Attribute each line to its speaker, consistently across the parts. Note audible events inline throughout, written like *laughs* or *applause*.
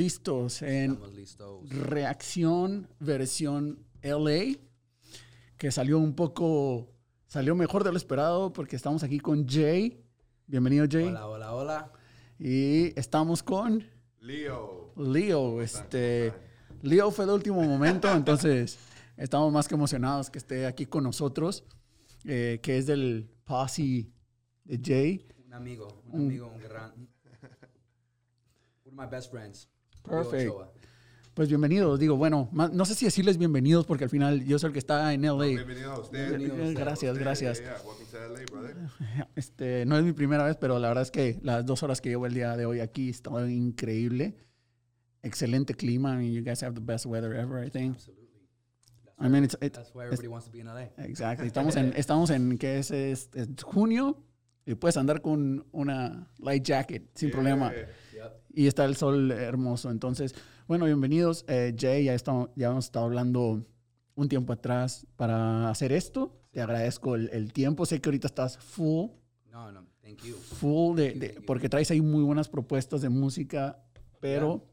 Speaker 1: listos en
Speaker 2: Estamos listos.
Speaker 1: reacción versión LA, que salió un poco, salió mejor de lo esperado porque estamos aquí con Jay. Bienvenido Jay.
Speaker 2: Hola, hola, hola.
Speaker 1: Y estamos con
Speaker 3: Leo.
Speaker 1: Leo. Este, Leo fue de último momento, entonces *laughs* estamos más que emocionados que esté aquí con nosotros, eh, que es del posse de Jay.
Speaker 2: Un amigo, un amigo, un gran. *laughs* One of my best friends. Leo
Speaker 1: Perfect.
Speaker 2: Ochoa.
Speaker 1: Pues bienvenidos, digo, bueno, no sé si decirles bienvenidos porque al final yo soy el que está en LA.
Speaker 3: Bienvenido a usted.
Speaker 2: Bienvenido a usted.
Speaker 1: Gracias, gracias.
Speaker 3: Yeah, yeah. Welcome to LA, brother. *laughs*
Speaker 1: Este, no es mi primera vez, pero la verdad es que las dos horas que llevo el día de hoy aquí está increíble. Excelente clima. I mean, you guys have the best weather ever, I think.
Speaker 2: Absolutely.
Speaker 1: I mean, it's, it's
Speaker 2: That's why everybody wants to be in LA.
Speaker 1: exactly. *laughs* Estamos en, estamos en ¿qué es, es, es junio y puedes andar con una light jacket sin problema.
Speaker 3: Yeah.
Speaker 1: Y está el sol hermoso. Entonces, bueno, bienvenidos. Eh, Jay, ya, estamos, ya hemos estado hablando un tiempo atrás para hacer esto. Te agradezco el, el tiempo. Sé que ahorita estás full.
Speaker 2: No, no, thank you.
Speaker 1: full de, de- porque traes ahí muy buenas propuestas de música, pero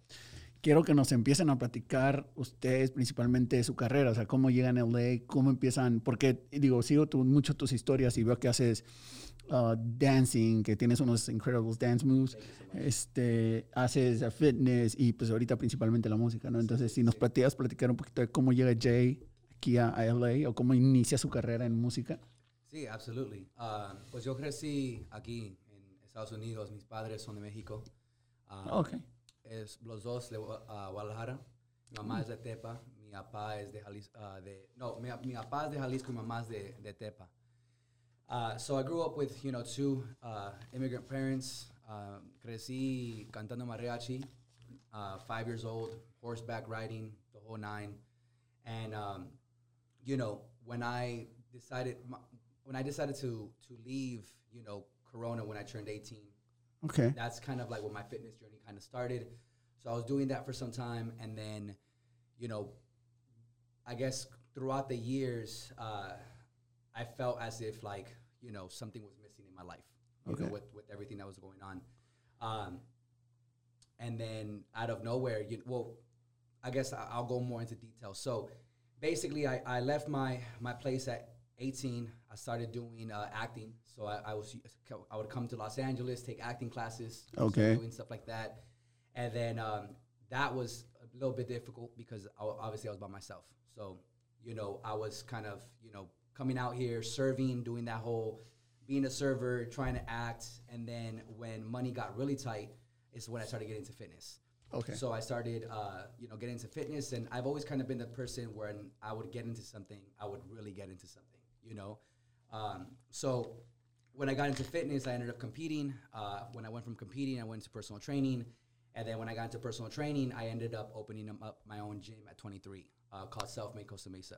Speaker 1: quiero que nos empiecen a platicar ustedes principalmente de su carrera, o sea, cómo llegan a LA, cómo empiezan, porque digo, sigo tu- mucho tus historias y veo que haces uh, dancing, que tienes unos incredibles dance moves, este, haces uh, fitness y pues ahorita principalmente la música, ¿no? Entonces, si nos platicas platicar un poquito de cómo llega Jay aquí a, a LA o cómo inicia su carrera en música.
Speaker 2: Sí, absolutely. Ah, pues yo crecí aquí en Estados Unidos. Mis padres son de México. Ah,
Speaker 1: Ok.
Speaker 2: es, los dos de ah, Guadalajara. Mi mamá es de Tepa. Mi papá es de Jalisco. de, no, mi, mi papá es de Jalisco y mi mamá es de, de Tepa. Uh, so I grew up with, you know, two uh, immigrant parents. Uh, crecí cantando mariachi, uh, five years old, horseback riding, the whole nine. And, um, you know, when I decided, when I decided to, to leave, you know, Corona when I turned 18,
Speaker 1: Okay.
Speaker 2: that's kind of like when my fitness journey kind of started. So I was doing that for some time, and then, you know, I guess throughout the years, uh, I felt as if like you know something was missing in my life, you know, with with everything that was going on. Um, and then out of nowhere, you well, I guess I- I'll go more into detail. So basically, I, I left my my place at 18. I started doing uh, acting. So I, I was I would come to Los Angeles, take acting classes,
Speaker 1: Okay.
Speaker 2: doing stuff like that, and then um, that was a little bit difficult because I, obviously I was by myself. So you know, I was kind of you know coming out here, serving, doing that whole being a server, trying to act, and then when money got really tight, is when I started getting into fitness.
Speaker 1: Okay.
Speaker 2: So I started, uh, you know, getting into fitness, and I've always kind of been the person when I would get into something, I would really get into something, you know. Um, so when I got into fitness, I ended up competing. Uh, when I went from competing, I went into personal training, and then when I got into personal training, I ended up opening up my own gym at 23, uh, called Self Made Costa Mesa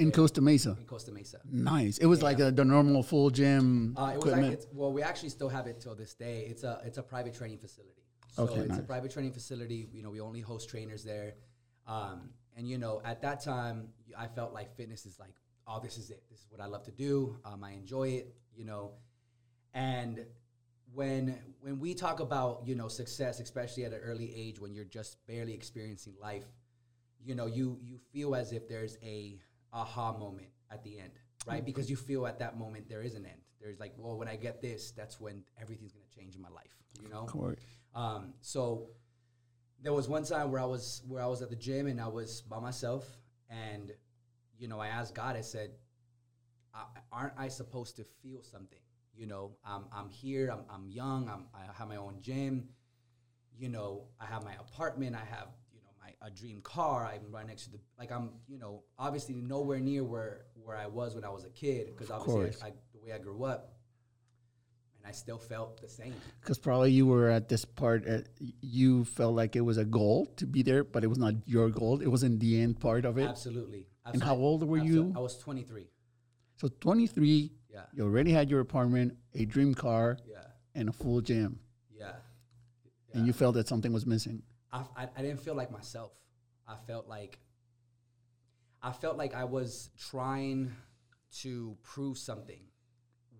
Speaker 1: In Costa Mesa.
Speaker 2: in Costa Mesa.
Speaker 1: Nice. It was like a, the normal full gym
Speaker 2: Uh, it was like,
Speaker 1: equipment.
Speaker 2: it's, well, we actually still have it till this day. It's a it's a private training facility. So
Speaker 1: Okay,
Speaker 2: it's
Speaker 1: nice.
Speaker 2: a private training facility. You know, we only host trainers there. Um, and you know, at that time, I felt like fitness is like, oh, this is it. This is what I love to do. Um, I enjoy it. You know, and when when we talk about you know success, especially at an early age when you're just barely experiencing life, you know, you you feel as if there's a aha moment at the end, right? Because you feel at that moment there is an end. There's like, well, when I get this, that's when everything's gonna change in my life. You know. Um, so there was one time where I was where I was at the gym and I was by myself, and you know I asked God. I said, "I- "Aren't I supposed to feel something? You know, I'm I'm here. I'm I'm young. I'm I have my own gym. You know, I have my apartment. I have you know my a dream car. I'm right next to the like I'm you know obviously nowhere near where where I was when I was a kid because obviously. I, I, the way I grew up, and I still felt the same.
Speaker 1: Because probably you were at this part, uh, you felt like it was a goal to be there, but it was not your goal. It wasn't the end part of it.
Speaker 2: Absolutely.
Speaker 1: And how old were
Speaker 2: Absolutely.
Speaker 1: you?
Speaker 2: I was 23.
Speaker 1: So 23,
Speaker 2: Yeah.
Speaker 1: you already had your apartment, a dream car,
Speaker 2: Yeah.
Speaker 1: and a full gym.
Speaker 2: Yeah.
Speaker 1: And you felt that something was missing.
Speaker 2: I, I, I didn't feel like myself. I felt like I felt like I was trying to prove something,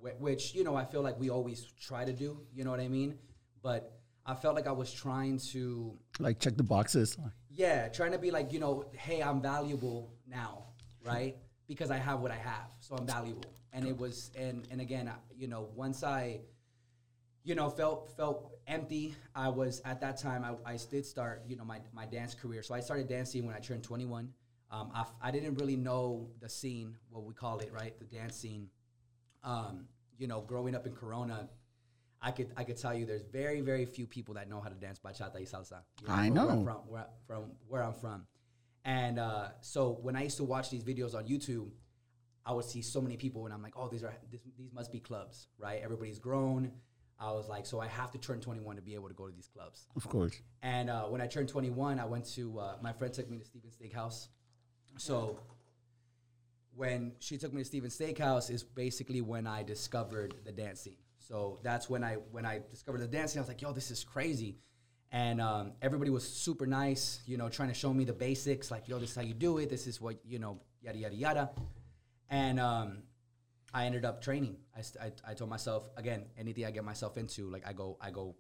Speaker 2: wh- which you know I feel like we always try to do. You know what I mean? But I felt like I was trying to
Speaker 1: Like check the boxes.
Speaker 2: yeah, trying to be like, you know, hey, I'm valuable now, right? Because I have what I have, so I'm valuable. And it was, and and again, I, you know, once I, you know, felt felt empty. I was at that time. I, I did start, you know, my my dance career. So I started dancing when I turned 21. Um, I, I didn't really know the scene, what we call it, right? The dance scene. Um, you know, growing up in Corona, I could I could tell you there's very very few people that know how to dance bachata y salsa. you
Speaker 1: I
Speaker 2: from where
Speaker 1: know.
Speaker 2: from where, from where I'm from, and uh, so when I used to watch these videos on YouTube, I would see so many people, and I'm like, oh, these are this, these must be clubs, right? Everybody's grown. I was like, so I have to turn 21 to be able to go to these clubs.
Speaker 1: Of course.
Speaker 2: And uh, when I turned 21, I went to uh, my friend took me to Steven Steakhouse. So when she took me to Steven Steakhouse is basically when I discovered the dance scene. So that's when I when I discovered the dance scene. I was like, yo, this is crazy. And um, everybody was super nice, you know, trying to show me the basics, like, yo, this is how you do it. This is what you know, yada yada yada. And um, I ended up training. I, st- I, I told myself again, anything I get myself into, like I go, I go,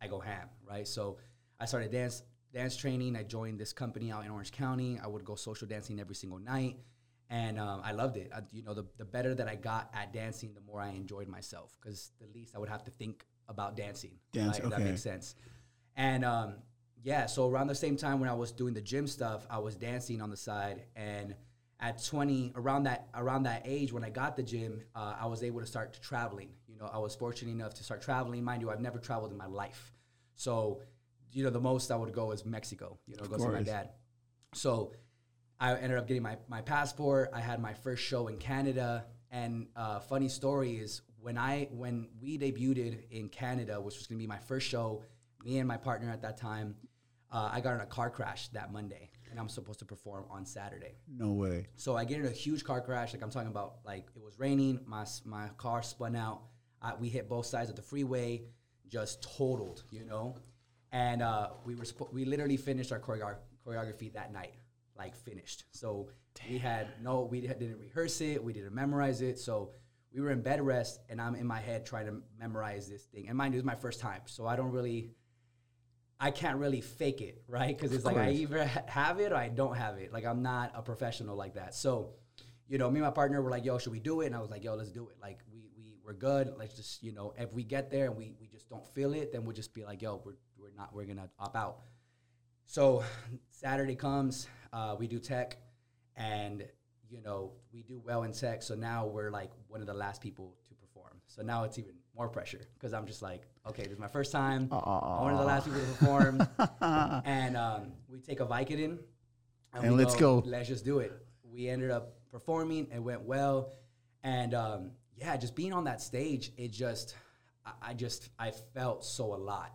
Speaker 2: I go ham, right? So I started dance dance training. I joined this company out in Orange County. I would go social dancing every single night, and um, I loved it. I, you know, the, the better that I got at dancing, the more I enjoyed myself because the least I would have to think about dancing.
Speaker 1: Dance,
Speaker 2: right? If That makes sense. And um, yeah, so around the same time when I was doing the gym stuff, I was dancing on the side and at 20 around that around that age when i got the gym uh, i was able to start traveling. You know i was fortunate enough to start traveling. Mind you i've never traveled in my life. So you know the most i would go is mexico you know go see my dad. So i ended up getting my, my passport. I had my first show in canada. And uh, funny story is when i when we debuted in canada which was going to be my first show me and my partner at that time uh, i got in a car crash that monday and i'm supposed to perform on saturday
Speaker 1: No way.
Speaker 2: so I get in a huge car crash. Like I'm talking about, like it was raining. My my car spun out. I, we hit both sides of the freeway, just totaled, you know. And uh, we were spo- we literally finished our choreogra- choreography that night, like finished. So we had no, we didn't rehearse it. We didn't memorize it. So we were in bed rest, and I'm in my head trying to memorize this thing. And mind you, it was my first time, so I don't really. I can't really fake it, right? Because it's like I either have it or I don't have it. Like I'm not a professional like that. So, you know, me and my partner were like, "Yo, should we do it?" And I was like, "Yo, let's do it. Like we we we're good. Let's just you know, if we get there and we we just don't feel it, then we'll just be like, "Yo, we're we're not we're gonna opt out." So Saturday comes, uh, we do tech, and you know we do well in tech. So now we're like one of the last people to perform. So now it's even more pressure because I'm just like, okay, this is my first time. I'm one of the last people to perform, *laughs* and um, we take a Vicodin,
Speaker 1: And
Speaker 2: we
Speaker 1: let's go.
Speaker 2: Let's just do it. We ended up performing. It went well, and um, yeah, just being on that stage, it just, I, I just, I felt so alive.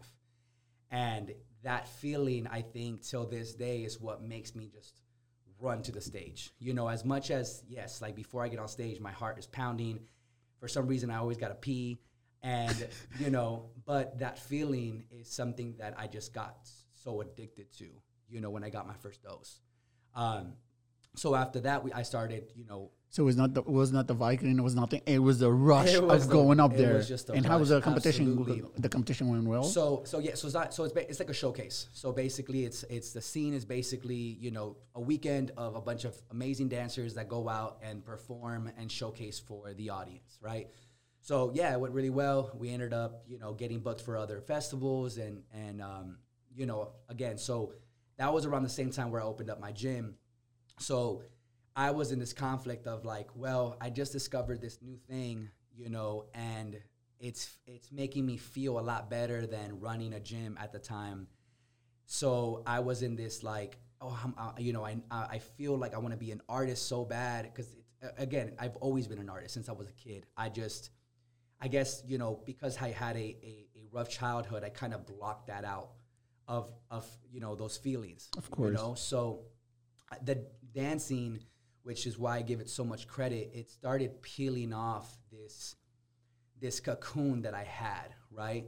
Speaker 2: And that feeling, I think, till this day is what makes me just run to the stage. You know, as much as, yes, like before I get on stage, my heart is pounding. For some reason, I always got to pee. And, you know, but that feeling is something that I just got so addicted to, you know, when I got my first dose. Um, so after that, we, I started, you know,
Speaker 1: So it was not the it was not the Viking. It was nothing. It was the rush
Speaker 2: was
Speaker 1: of
Speaker 2: the-
Speaker 1: going up there.
Speaker 2: was just a
Speaker 1: and how was the competition?
Speaker 2: absolutely.
Speaker 1: The competition went well.
Speaker 2: So so yeah, so it's not so it's ba- it's like a showcase. So basically, it's it's the scene is basically you know a weekend of a bunch of amazing dancers that go out and perform and showcase for the audience, right? So yeah, it went really well. We ended up you know getting booked for other festivals and and um, you know again, so that was around the same time where I opened up my gym. So I was in this conflict of like, well, I just discovered this new thing, you know, and it's it's making me feel a lot better than running a gym at the time. So I was in this like, oh, I'm, uh, you know, I I I feel like I want to be an artist so bad because again, I've always been an artist since I was a kid. I just, I guess you know, because I had a a, a rough childhood, I kind of blocked that out of of you know those feelings.
Speaker 1: Of course.
Speaker 2: you know. So uh, the dancing, which is why I give it so much credit, it started peeling off this this cocoon that I had, right?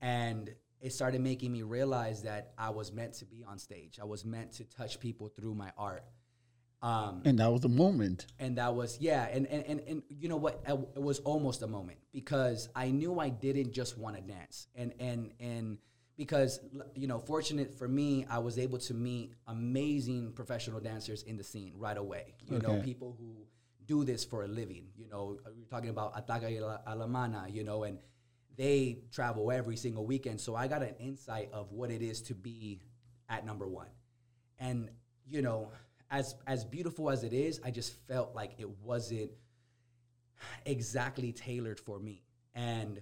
Speaker 2: And it started making me realize that I was meant to be on stage. I was meant to touch people through my art. Um,
Speaker 1: and that was the moment.
Speaker 2: and that was yeah and and, and, and you know what it was almost a moment because i knew i didn't just want to dance and and and because you know, fortunate for me, I was able to meet amazing professional dancers in the scene right away. You know, people who do this for a living. You know, uh, we're talking about Ataca y Alamana, you know, and they travel every single weekend. So I got an insight of what it is to be at number one. And, you know, as as beautiful as it is, I just felt like it wasn't exactly tailored for me. And,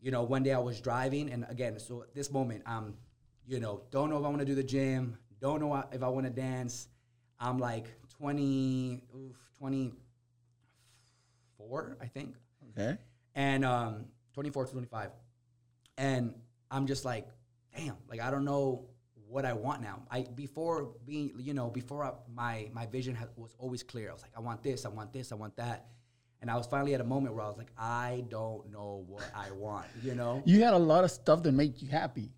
Speaker 2: you know, one day I was driving, and again, so at this moment, I'm, you know, don't know if I want to do the gym, don't know if I want to dance. I'm like 20, oof, 24, I think
Speaker 1: Okay.
Speaker 2: and um, 24 to 25 and i'm just like damn like i don't know what i want now i before being you know before I, my my vision ha- was always clear i was like i want this i want this i want that and i was finally at a moment where i was like i don't know what i want you know
Speaker 1: You had a lot of stuff that make you happy.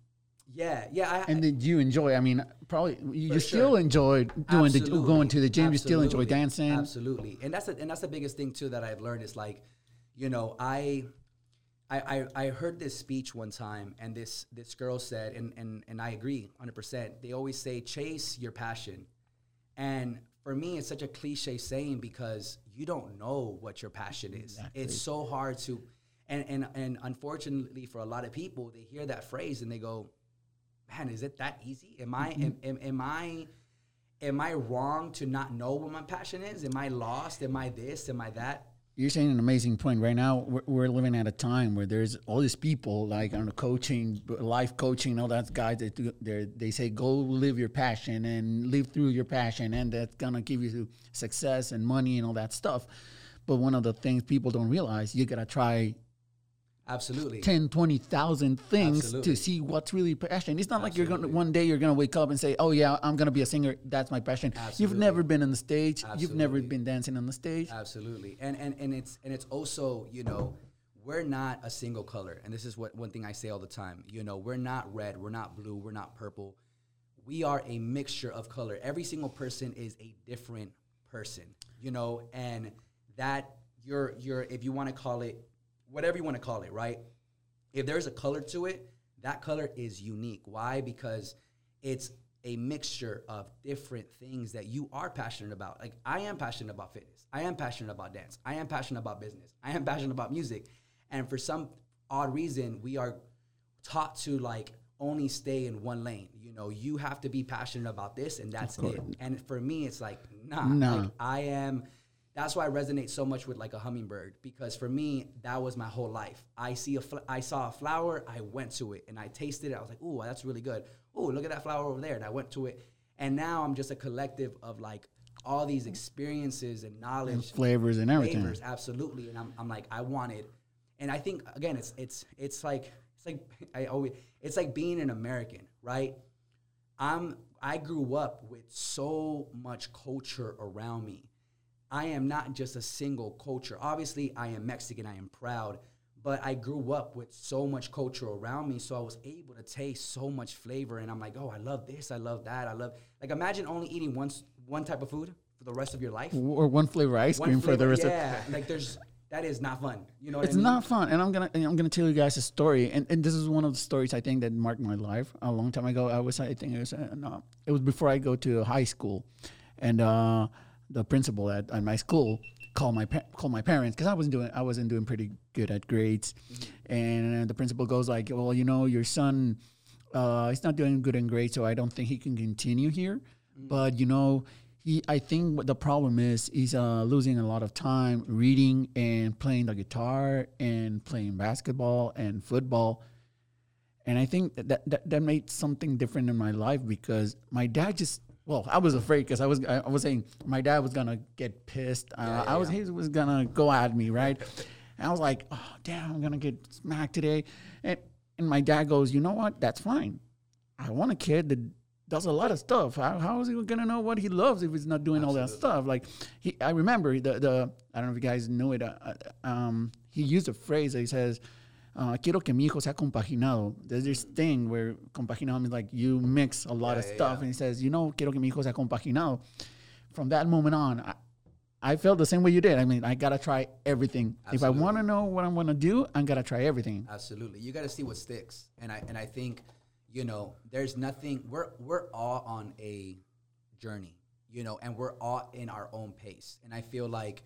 Speaker 2: yeah yeah I,
Speaker 1: And did you enjoy? I mean, probably you you still
Speaker 2: sure.
Speaker 1: enjoy doing the going to the gym. You still enjoy dancing.
Speaker 2: Absolutely, and that's a, and that's the biggest thing too that I've learned is like, you know, I, I, I, I heard this speech one time, and this this girl said, and and and I agree, hundred percent. They always say chase your passion, and for me, it's such a cliche saying because you don't know what your passion is. It's so hard to, and and and unfortunately for a lot of people, they hear that phrase and they go, man, is it that easy? Am I mm-hmm. am, am, am I am I wrong to not know what my passion is? Am I lost? Am I this? Am I that?
Speaker 1: You're saying an amazing point. Right now, we're, we're living at a time where there's all these people like on the coaching, life coaching, all that guys that they say go live your passion and live through your passion, and that's gonna give you success and money and all that stuff. But one of the things people don't realize, you gotta try
Speaker 2: Absolutely.
Speaker 1: 10, 20,000 things
Speaker 2: Absolutely.
Speaker 1: to see what's really passion. It's not like you're going to, one day you're going to wake up and say, oh yeah, I'm going to be a singer. That's my passion. You've never been on the stage. You've never been dancing on the stage.
Speaker 2: Absolutely. And and and it's and it's also, you know, we're not a single color. And this is what one thing I say all the time. You know, we're not red, we're not blue, we're not purple. We are a mixture of color. Every single person is a different person, you know, and that you're you're if you want to call it whatever you want to call it, right? If there's a color to it, that color is unique. Why? Because it's a mixture of different things that you are passionate about. Like I am passionate about fitness. I am passionate about dance. I am passionate about business. I am passionate about music. And for some odd reason, we are taught to like only stay in one lane. You know, you have to be passionate about this and that's it. And for me, it's like, nah,
Speaker 1: Nah.
Speaker 2: like I am that's why I resonate so much with like a hummingbird because for me that was my whole life. I see a fl- I saw a flower, I went to it and I tasted it. I was like, "Ooh, that's really good. Ooh, look at that flower over there." And I went to it. And now I'm just a collective of like all these experiences and knowledge
Speaker 1: Flavors and everything.
Speaker 2: flavors absolutely and I'm, I'm like i want it and i think again it's it's it's like it's like *laughs* i always it's like being an american right i'm i grew up with so much culture around me i am not just a single culture obviously i am mexican i am proud but i grew up with so much culture around me so i was able to taste so much flavor and i'm like oh i love this i love that i love like imagine only eating one one type of food for the rest of your life
Speaker 1: Or one flavor ice
Speaker 2: one
Speaker 1: cream for the
Speaker 2: flavor,
Speaker 1: rest of
Speaker 2: yeah, like there's that is not fun. You know what
Speaker 1: It's
Speaker 2: I mean?
Speaker 1: not fun, and I'm gonna and I'm gonna tell you guys a story, and, and this is one of the stories I think that marked my life a long time ago. I was I think it was uh, no, it was before I go to high school, and uh, the principal at, at my school called my pa- called my parents because I wasn't doing I wasn't doing pretty good at grades, and the principal goes like, well, you know, your son, uh, he's not doing good in grades, so I don't think he can continue here, but you know. He, I think what the problem is he's uh, losing a lot of time reading and playing the guitar and playing basketball and football. And I think that, that, that made something different in my life because my dad just, well, I was afraid because I was, I, was saying my dad was going to get pissed. Uh,
Speaker 2: yeah,
Speaker 1: I was,
Speaker 2: yeah.
Speaker 1: he was going to go at me, right? and I was like, oh, damn, I'm going to get smacked today. And, and my dad goes, you know what? That's fine. I want a kid that does a lot of stuff. How, how is he gonna know what he loves if he's not doing all that stuff? Like, he, I remember the the I don't know if you guys know it. Uh, uh, um, he used a phrase that he says, uh, "Quiero que mi hijo sea compaginado." There's this thing where compaginado means like you mix a lot of
Speaker 2: Yeah, yeah,
Speaker 1: stuff,
Speaker 2: yeah.
Speaker 1: and he says, "You know, quiero que mi hijo sea compaginado." From that moment on, I, I felt the same way you did. I mean, I gotta try everything. If I want to know what I'm gonna do, I'm gonna try everything.
Speaker 2: Absolutely. You got to see what sticks. And I and I think you know, there's nothing. We're we're all on a journey, you know, and we're all in our own pace. And I feel like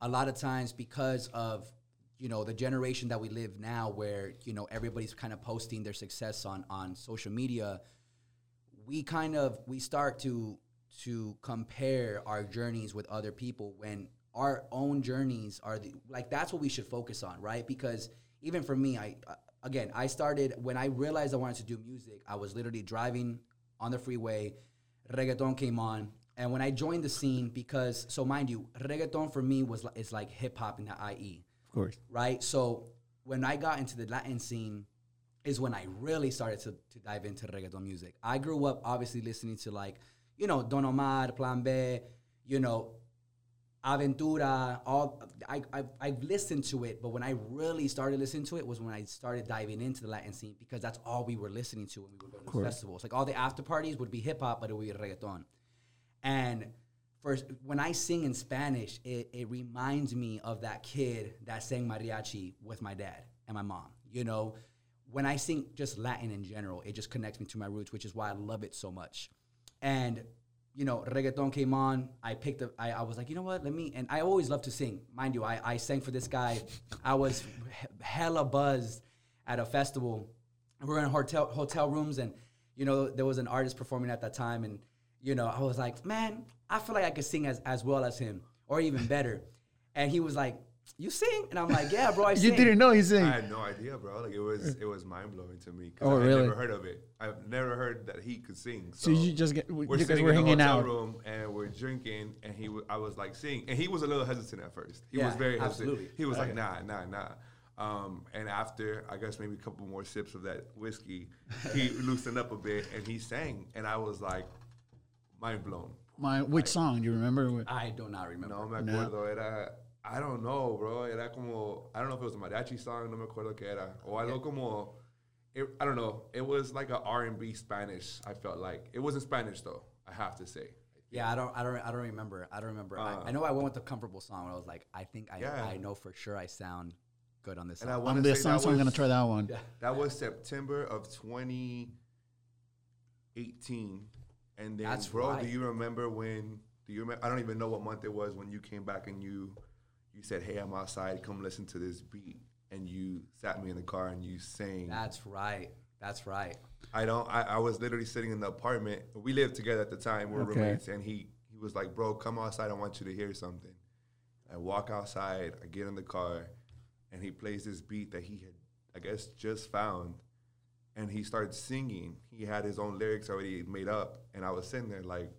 Speaker 2: a lot of times because of you know the generation that we live now, where you know everybody's kind of posting their success on on social media, we kind of we start to to compare our journeys with other people when our own journeys are the like that's what we should focus on right? Because even for me i uh, again i started when i realized i wanted to do music i was literally driving on the freeway reggaeton came on and when i joined the scene because so mind you reggaeton for me was is like hip-hop in the ie
Speaker 1: Of course.
Speaker 2: right? So when I got into the Latin scene is when I really started to, to dive into reggaeton music. I grew up obviously listening to like, you know, Don Omar, Plan B, you know, Aventura, all I, I I've listened to it, but when I really started listening to it was when I started diving into the Latin scene because that's all we were listening to when we were go to festivals. Like all the after parties would be hip hop, but it would be reggaeton. And first, when I sing in Spanish, it, it reminds me of that kid that sang mariachi with my dad and my mom. You know, when I sing just Latin in general, it just connects me to my roots, which is why I love it so much. And you know, reggaeton came on. I picked up. I, I was like, you know what? Let me. And I always love to sing, mind you. I, I sang for this guy. I was he- hella buzzed at a festival. We were in hotel hotel rooms, and you know, there was an artist performing at that time, and you know, I was like, man, I feel like I could sing as as well as him, or even better. And he was like, you sing? And I'm like, yeah, bro, I *laughs* sing.
Speaker 1: You didn't know he's
Speaker 3: I had no idea, bro. Like it was, it was mind blowing to me. 'cause
Speaker 1: Oh,
Speaker 3: I had
Speaker 1: really?
Speaker 3: never heard of it. I've never heard that he could sing.
Speaker 1: So you just get
Speaker 3: we're
Speaker 1: because
Speaker 3: sitting
Speaker 1: we're
Speaker 3: in the hotel
Speaker 1: out.
Speaker 3: room and we're drinking, and he, w- I was like singing, and he was a little hesitant at first. He was
Speaker 2: Yeah,
Speaker 3: very hesitant.
Speaker 2: absolutely.
Speaker 3: He was like, nah, nah, nah. Um, and after I guess maybe a couple more sips of that whiskey, he *laughs* loosened up a bit and he sang, and I was like, mind blown.
Speaker 1: My which song do you remember?
Speaker 2: I do not remember.
Speaker 3: No me
Speaker 1: No.
Speaker 3: era, I don't know, bro. Era como, I don't know if it was a mariachi song, no me acuerdo que era. O algo como, it, I don't know. It was like a R&B Spanish, I felt like. It wasn't Spanish though, I have to say.
Speaker 2: Yeah, I don't, I don't, I don't remember. I don't remember. I,
Speaker 3: Uh,
Speaker 2: I know I went with the comfortable song. When I was like, I think I,
Speaker 3: Yeah.
Speaker 2: I know for sure I sound good on this
Speaker 3: And I
Speaker 2: song.
Speaker 3: want
Speaker 1: On
Speaker 3: to
Speaker 1: this song,
Speaker 3: that
Speaker 1: so I'm gonna try that one.
Speaker 2: Yeah.
Speaker 3: that was September of 2018. And then,
Speaker 2: That's
Speaker 3: bro,
Speaker 2: right.
Speaker 3: do you remember when, do you remember, I don't even know what month it was when you came back and you, you said, hey, I'm outside, come listen to this beat. And you sat me in the car and you sang.
Speaker 2: That's right. That's right.
Speaker 3: I don't. I, I was literally sitting in the apartment. We lived together at the time. We were
Speaker 1: Okay.
Speaker 3: roommates, and he he was like, "Bro, come outside. I want you to hear something." I walk outside. I get in the car, and he plays this beat that he had, I guess, just found, and he started singing. He had his own lyrics already made up, and I was sitting there like,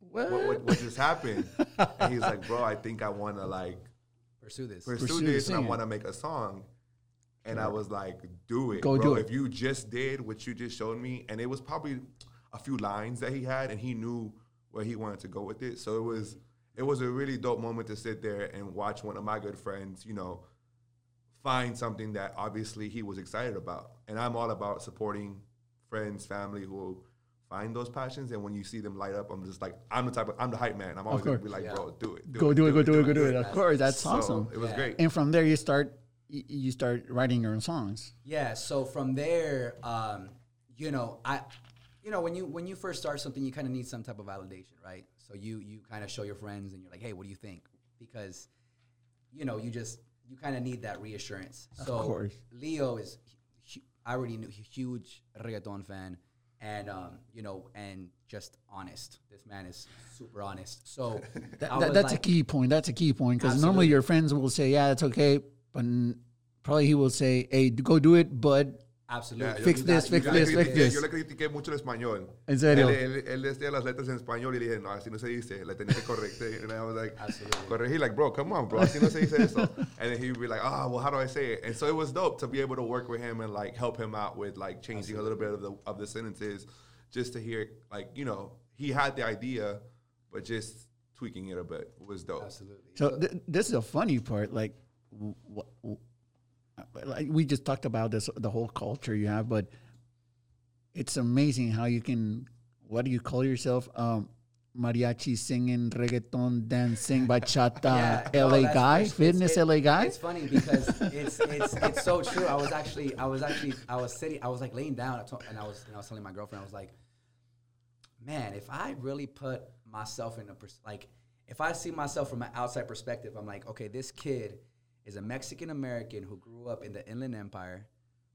Speaker 3: "What? What, what just happened?" and he's like, "Bro, I think I want to like
Speaker 2: Pursue this.
Speaker 3: pursue,
Speaker 1: Pursue
Speaker 3: this and I want to make a song. And I was like, do it.
Speaker 1: Go
Speaker 3: bro.
Speaker 1: do it.
Speaker 3: If you just did what you just showed me, and it was probably a few lines that he had, and he knew where he wanted to go with it. So it was it was a really dope moment to sit there and watch one of my good friends, you know, find something that obviously he was excited about. And I'm all about supporting friends, family who find those passions. And when you see them light up, I'm just like, I'm the type of, I'm the hype man. I'm always gonna be like,
Speaker 2: Yeah.
Speaker 3: bro, do it.
Speaker 1: Go do it. Go do it. Go do it.
Speaker 2: it.
Speaker 1: Of course, that's
Speaker 3: So
Speaker 1: awesome.
Speaker 3: It was
Speaker 2: Yeah.
Speaker 3: great.
Speaker 1: And from there, you start you start writing your own songs.
Speaker 2: Yeah. So from there, um, you know, I, you know, when you when you first start something, you kind of need some type of validation, right? So you you kind of show your friends, and you're like, hey, what do you think? Because, you know, you just you kind of need that reassurance. So
Speaker 1: course.
Speaker 2: Leo is, I already knew huge reggaeton fan, and um, you know, and just honest. This man is super honest. So *laughs*
Speaker 1: That, that- that's
Speaker 2: like-
Speaker 1: a key point. That's a key point because normally your friends will say, "Yeah, it's okay," but n- probably he will say, "Hey, go do it," but
Speaker 2: Absolutely.
Speaker 3: Yeah, yo-
Speaker 1: Fix this,
Speaker 2: got-
Speaker 1: fix
Speaker 2: you
Speaker 3: Yo le
Speaker 1: this,
Speaker 2: got-
Speaker 1: fix
Speaker 3: critiqué-
Speaker 1: this.
Speaker 3: Yo le critiqué mucho el español.
Speaker 1: En serio.
Speaker 3: Él, él, él decía las letras en español y le dije, no, así no se dice. Le tenía que corregir. And I was like,
Speaker 2: Absolutely.
Speaker 3: corregir. Like, bro, come on, bro. Así no se dice eso. *laughs* and then he'd be like, ah, well, how do I say it? And so it was dope to be able to work with him and like help him out with like changing a little bit of the of the sentences, just to hear like you know he had the idea, but just tweaking it a bit was dope.
Speaker 2: Absolutely.
Speaker 1: So th- this is a funny part. Like, w- w- like we just talked about this, the whole culture you have, but it's amazing how you can. What do you call yourself? Um, mariachi singing, reggaeton dancing, *laughs* bachata,
Speaker 2: Yeah, no,
Speaker 1: LA guy,
Speaker 2: it's-
Speaker 1: fitness
Speaker 2: it's-
Speaker 1: LA guy.
Speaker 2: It's funny because it's it's it's so true. I was actually I was actually I was sitting I was like laying down and I was and I was telling my girlfriend I was like, man, if I really put myself in a pers- like if I see myself from an outside perspective, I'm like, okay, this kid is a Mexican American who grew up in the Inland Empire,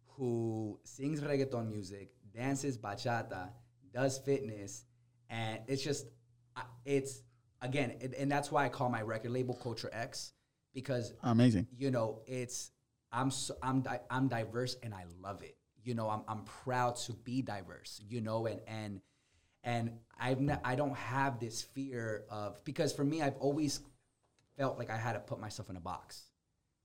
Speaker 2: who sings reggaeton music, dances bachata, does fitness, and it's just it's again, it, and that's why I call my record label Culture X because
Speaker 1: Amazing.
Speaker 2: you know it's i'm so, i'm di- i'm diverse and i love it you know i'm i'm proud to be diverse you know and and and i've ne- i don't have this fear of because for me i've always felt like i had to put myself in a box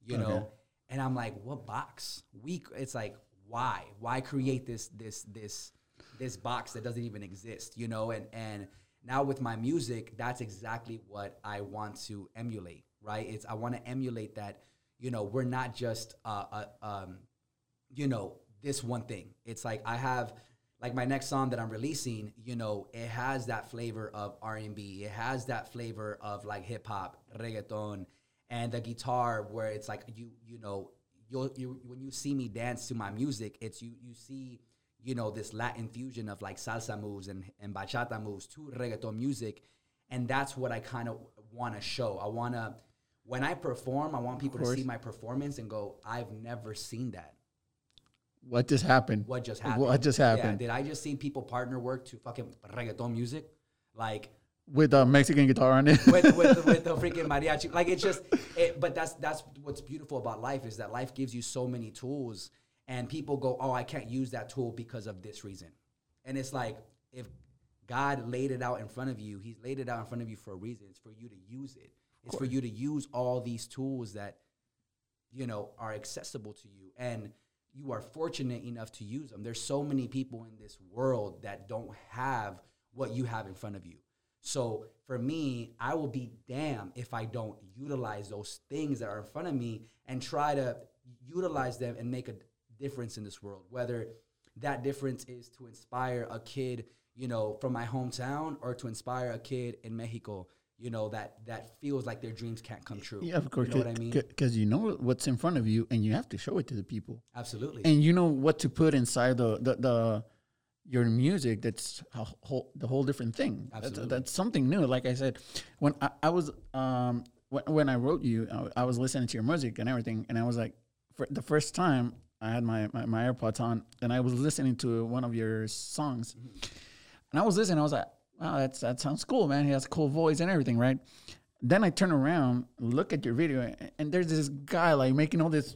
Speaker 2: you
Speaker 1: Okay.
Speaker 2: know and i'm like what box? We it's like why? Why create this this this this box that doesn't even exist you know? And and now with my music that's exactly what i want to emulate right? It's i want to emulate that you know we're not just uh, uh um you know this one thing. It's like i have like my next song that i'm releasing you know it has that flavor of r&b it has that flavor of like hip-hop reggaeton and the guitar where it's like you you know you'll you when you see me dance to my music it's you you see you know this latin fusion of like salsa moves and, and bachata moves to reggaeton music. And that's what i kind of want to show. I want to when i perform i want people to see my performance and go i've never seen that.
Speaker 1: What just happened?
Speaker 2: what just happened?
Speaker 1: What just
Speaker 2: Yeah,
Speaker 1: happened?
Speaker 2: did i just see people partner work to fucking reggaeton music? Like
Speaker 1: With a Mexican guitar on it.
Speaker 2: with, with, *laughs* with the freaking mariachi. Like it's just, it, but that's that's what's beautiful about life is that life gives you so many tools, and people go, oh, I can't use that tool because of this reason, and it's like if God laid it out in front of you, He's laid it out in front of you for a reason. It's for you to use it. It's for you to use all these tools that you know are accessible to you and you are fortunate enough to use them there's so many people in this world that don't have what you have in front of you so for me i will be damn if i don't utilize those things that are in front of me and try to utilize them and make a difference in this world whether that difference is to inspire a kid you know from my hometown or to inspire a kid in mexico you know that that feels like their dreams can't come true
Speaker 1: yeah, of course.
Speaker 2: you know what i mean
Speaker 1: Because you know what's in front of you, and you have to show it to the people.
Speaker 2: absolutely
Speaker 1: and you know what to put inside the the, the your music that's a whole the whole different thing. That's,
Speaker 2: Absolutely.
Speaker 1: that's something new. Like i said when i, I was um when, when i wrote you I, I was listening to your music and everything and i was like for the first time i had my, my, my airpods on and i was listening to one of your songs. And i was listening i was like wow that's that sounds cool man. He has a cool voice and everything right? Then I turn around, look at your video, and- and there's this guy like making all this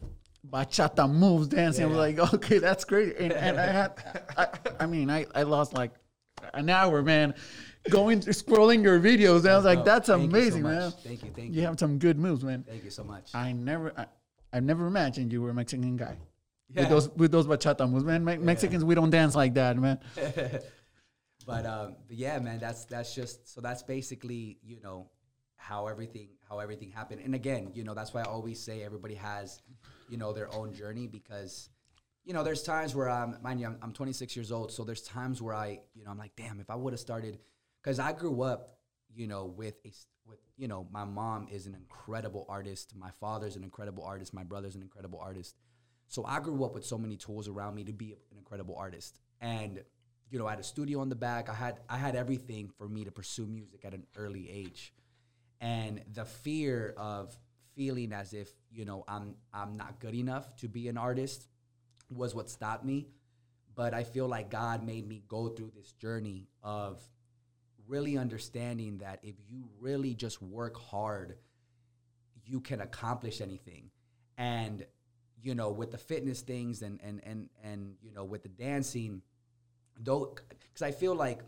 Speaker 1: bachata moves, dancing. I was
Speaker 2: Yeah.
Speaker 1: like, okay, that's great. And, and I had, *laughs* I, I mean, I, I lost like an hour, man, going through scrolling your videos. And I was like, that's
Speaker 2: thank you so
Speaker 1: amazing, man.
Speaker 2: Thank you, thank
Speaker 1: You
Speaker 2: you,
Speaker 1: have some good moves, man.
Speaker 2: thank you so much.
Speaker 1: I never, I, I never imagined you were a Mexican guy.
Speaker 2: Yeah.
Speaker 1: With those with those bachata moves, man. Me- Mexicans, we don't dance like that, man. *laughs*
Speaker 2: but um, but yeah, man, that's that's just so that's basically you know how everything how everything happened. And again, you know, that's why I always say everybody has you know their own journey because you know there's times where I'm mind you I'm, I'm 26 years old, so there's times where I you know I'm like, damn, if I would have started because I grew up you know with a with you know my mom is an incredible artist, my father's an incredible artist, my brother's an incredible artist. So I grew up with so many tools around me to be an incredible artist. And you know, I had a studio on the back. I had I had everything for me to pursue music at an early age. And the fear of feeling as if, you know, I'm I'm not good enough to be an artist was what stopped me. But I feel like God made me go through this journey of really understanding that if you really just work hard, you can accomplish anything. And you know, with the fitness things and and and and you know, with the dancing, though, because I feel like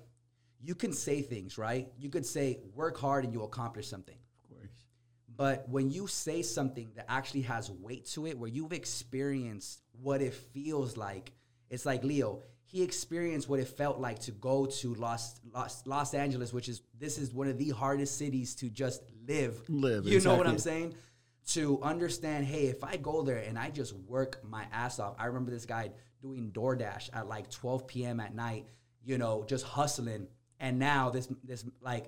Speaker 2: you can say things, right? You could say work hard and you'll accomplish something. But when you say something that actually has weight to it, where you've experienced what it feels like, it's like Leo. He experienced what it felt like to go to Los Los, Los Angeles, which is this is one of the hardest cities to just live.
Speaker 1: Live,
Speaker 2: You know what I'm saying? To understand, hey, if I go there and I just work my ass off. I remember this guy doing DoorDash at like 12 p.m. at night, you know, just hustling and now this this like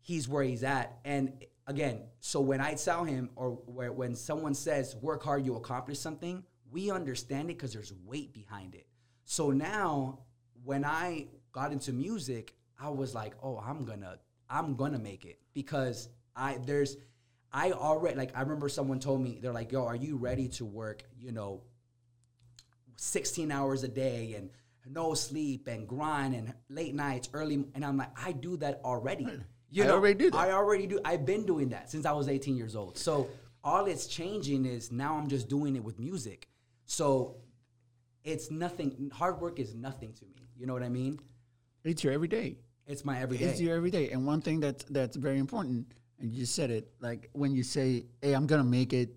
Speaker 2: he's where he's at. And again, so when I tell him or where when someone says work hard, you accomplish something, we understand it because there's weight behind it. So now when I got into music, I was like, oh, I'm gonna I'm gonna make it because I there's I already like I remember someone told me they're like, yo, are you ready to work, you know, 16 hours a day and no sleep and grind and late nights, early and I'm like, I do that already. You
Speaker 1: I
Speaker 2: know,
Speaker 1: already do that.
Speaker 2: I already do. I've been doing that since I was 18 years old. So all it's changing is now I'm just doing it with music. So it's nothing. Hard work is nothing to me. You know what I mean?
Speaker 1: It's your everyday.
Speaker 2: It's my everyday.
Speaker 1: It's your everyday. And one thing that's that's very important, and you said it, like when you say, "Hey, I'm gonna make it,"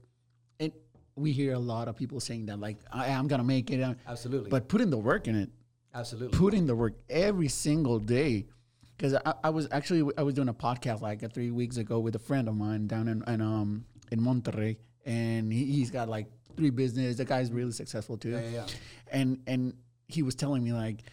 Speaker 1: and we hear a lot of people saying that, like, I, "I'm gonna make it,"
Speaker 2: Absolutely.
Speaker 1: But putting the work in it.
Speaker 2: Absolutely.
Speaker 1: Putting the work every single day. Because I, I was actually I was doing a podcast like three weeks ago with a friend of mine down in, in um in Monterrey, and he, he's got like three business. The guy's really successful too.
Speaker 2: Yeah, yeah, yeah.
Speaker 1: And and he was telling me like,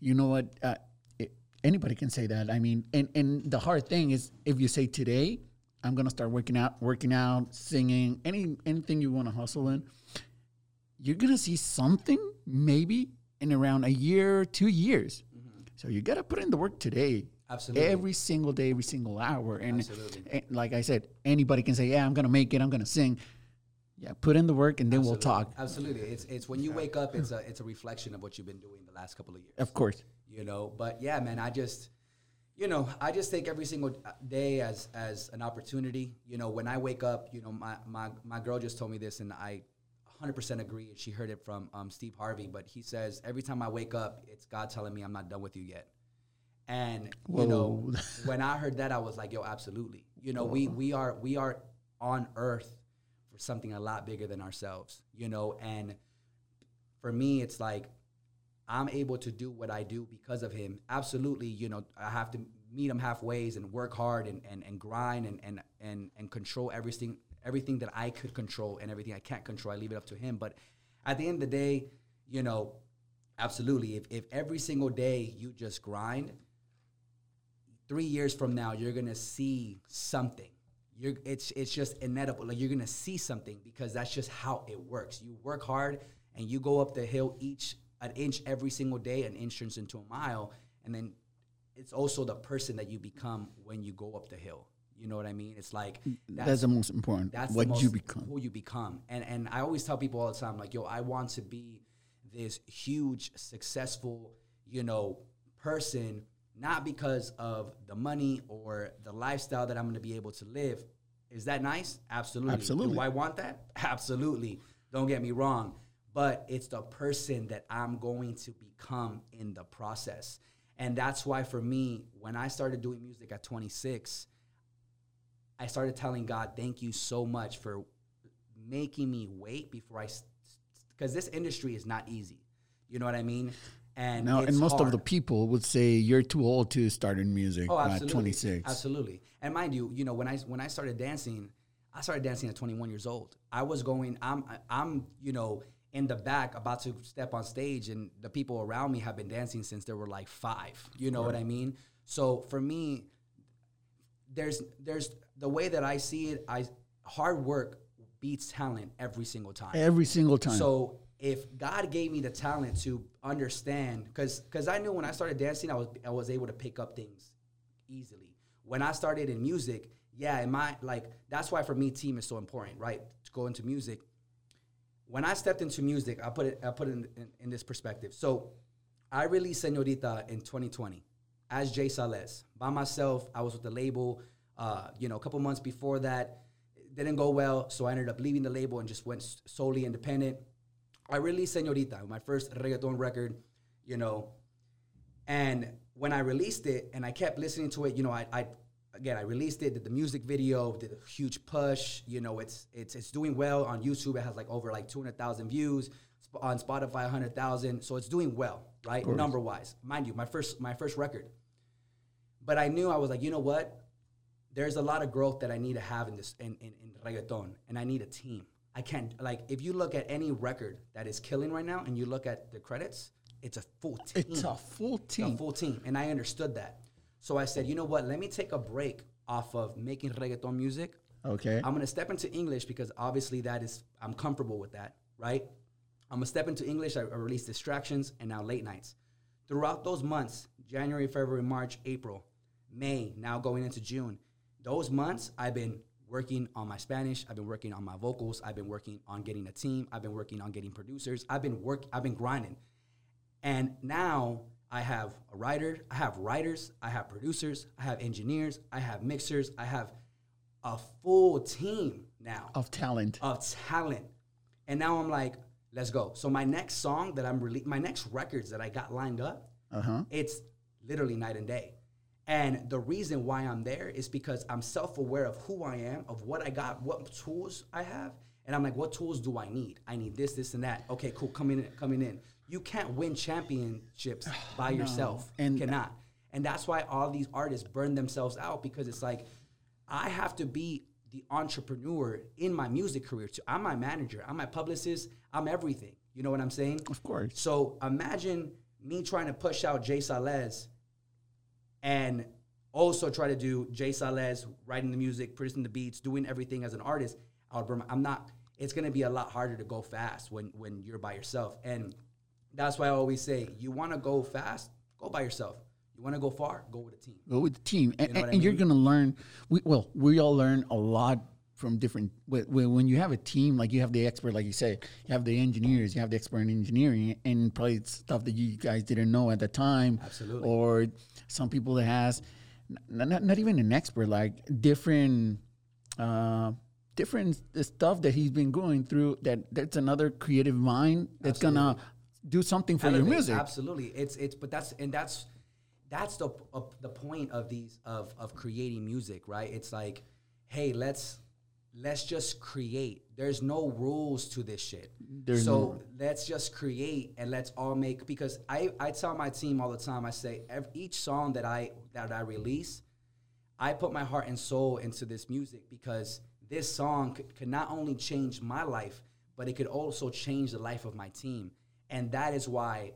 Speaker 1: you know what? Uh, it, anybody can say that. I mean, and and the hard thing is if you say today, I'm gonna start working out, working out, singing, any anything you want to hustle in, you're gonna see something maybe in around a year, two years. So you gotta put in the work today.
Speaker 2: Absolutely.
Speaker 1: Every single day, every single hour. And,
Speaker 2: Absolutely.
Speaker 1: and like I said, anybody can say, Yeah, I'm gonna make it, I'm gonna sing. Yeah, put in the work and then we'll talk.
Speaker 2: Absolutely. It's it's when you wake up, it's a it's a reflection of what you've been doing the last couple of years.
Speaker 1: Of course.
Speaker 2: you know but yeah man i just you know i just take every single day as as an opportunity you know when i wake up you know my my, my girl just told me this and i 100% agree she heard it from um, steve harvey but he says every time i wake up it's god telling me i'm not done with you yet. And you know *laughs* when i heard that i was like yo absolutely. You know we we are we are on earth for something a lot bigger than ourselves you know? And for me it's like I'm able to do what I do because of him. Absolutely, you know, I have to meet him halfway and work hard and, and, and grind and, and, and, and control everything everything that I could control and everything I can't control. I leave it up to him. But at the end of the day, you know, absolutely. If, if every single day you just grind, three years from now you're gonna see something. You're it's it's just inevitable. Like you're gonna see something because that's just how it works. You work hard and you go up the hill each an inch every single day, an inch turns into a mile, and then it's also the person that you become when you go up the hill. You know what I mean? It's like
Speaker 1: That's, the most important.
Speaker 2: that's
Speaker 1: what
Speaker 2: most,
Speaker 1: you become.
Speaker 2: who you become. And and I always tell people all the time, like, yo, I want to be this huge, successful, you know, person, not because of the money or the lifestyle that I'm gonna be able to live. Is that nice? Absolutely.
Speaker 1: Absolutely.
Speaker 2: Do I want that? *laughs* Absolutely. Don't get me wrong. But it's the person that I'm going to become in the process. And that's why for me, when I started doing music at 26, I started telling God, thank you so much for making me wait before I, because this industry is not easy. You know what I mean? And
Speaker 1: Now, and most of the people would say you're too old to start in music
Speaker 2: Oh,
Speaker 1: at
Speaker 2: absolutely.
Speaker 1: 26.
Speaker 2: Absolutely. And mind you, you know, when I when I started dancing, I started dancing at 21 years old. I was going, I'm I'm, you know, in the back about to step on stage and the people around me have been dancing since they were like 5. You know what I mean? So for me, there's there's the way that I see it, I hard work beats talent every single time.
Speaker 1: Every single time.
Speaker 2: So if God gave me the talent to understand, because because I knew when I started dancing, I was I was able to pick up things easily. When I started in music, yeah, in my like that's why for me team is so important, right? To go into music. When I stepped into music, I put it I put it in, in, in this perspective. So I released Senorita in 2020 as Jay Sales by myself. I was with the label. Uh, you know, a couple months before that, it didn't go well, so I ended up leaving the label and just went solely independent. I released Senorita, my first reggaeton record. You know, and when I released it, and I kept listening to it, you know, I, I again I released it, did the music video, did a huge push. You know, it's it's it's doing well on YouTube. It has like over like two hundred thousand views on Spotify, hundred thousand. So it's doing well, right? Number wise, mind you, my first my first record. But I knew I was like, you know what? There's a lot of growth that I need to have in this in, in, in reggaeton, and I need a team. I can't like if you look at any record that is killing right now, and you look at the credits, it's a full team
Speaker 1: it's a full team.
Speaker 2: a full team, and I understood that. So I said, you know what? Let me take a break off of making reggaeton music.
Speaker 1: Okay.
Speaker 2: I'm gonna step into English because obviously that is I'm comfortable with that, right? I'm gonna step into English. I, I release distractions and now late nights. Throughout those months, January, February, March, April, May, now going into June, those months I've been working on my Spanish. I've been working on my vocals. I've been working on getting a team. I've been working on getting producers. I've been work. I've been grinding, and now I have a writer. I have writers. I have producers. I have engineers. I have mixers. I have a full team now
Speaker 1: of talent.
Speaker 2: of talent. And now I'm like, let's go. So my next song that I'm rele- my next records that I got lined up,
Speaker 1: Uh huh.
Speaker 2: it's literally night and day. And the reason why I'm there is because I'm self-aware of who I am, of what I got, what tools I have, and I'm like, what tools do I need? I need this, this, and that. Okay, cool. Coming in, coming in. You can't win championships *sighs* by yourself.
Speaker 1: And-
Speaker 2: cannot. And that's why all these artists burn themselves out because it's like, I have to be the entrepreneur in my music career too. I'm my manager. I'm my publicist. I'm everything. You know what I'm saying?
Speaker 1: Of course.
Speaker 2: So imagine me trying to push out Jay Salez and also try to do Jay Salez writing the music, producing the beats, doing everything as an artist. I would burn my- I'm not. It's gonna be a lot harder to go fast when when you're by yourself, and that's why I always say you want to go fast, go by yourself. You want to go far, go with a team.
Speaker 1: Go with the team, and,
Speaker 2: You know what I
Speaker 1: and you're gonna learn. We, well, we all learn a lot from different. wh- wh- When you have a team, like you have the expert, like you said, you have the engineers, you have the expert in engineering, and probably stuff that you guys didn't know at the time.
Speaker 2: Absolutely.
Speaker 1: Or some people that has not, not even an expert, like different. Uh, different stuff that he's been going through that that's another creative mind that's gonna do something for your music
Speaker 2: Absolutely, it's it's but that's and that's that's the uh, the point of these of of creating music, right? It's like, hey, let's let's just create. There's no rules to this shit.
Speaker 1: There's
Speaker 2: so
Speaker 1: no-
Speaker 2: let's just create and let's all make because I I tell my team all the time. I say ev each song that I that I release, I put my heart and soul into this music because this song could, could not only change my life, but it could also change the life of my team. And that is why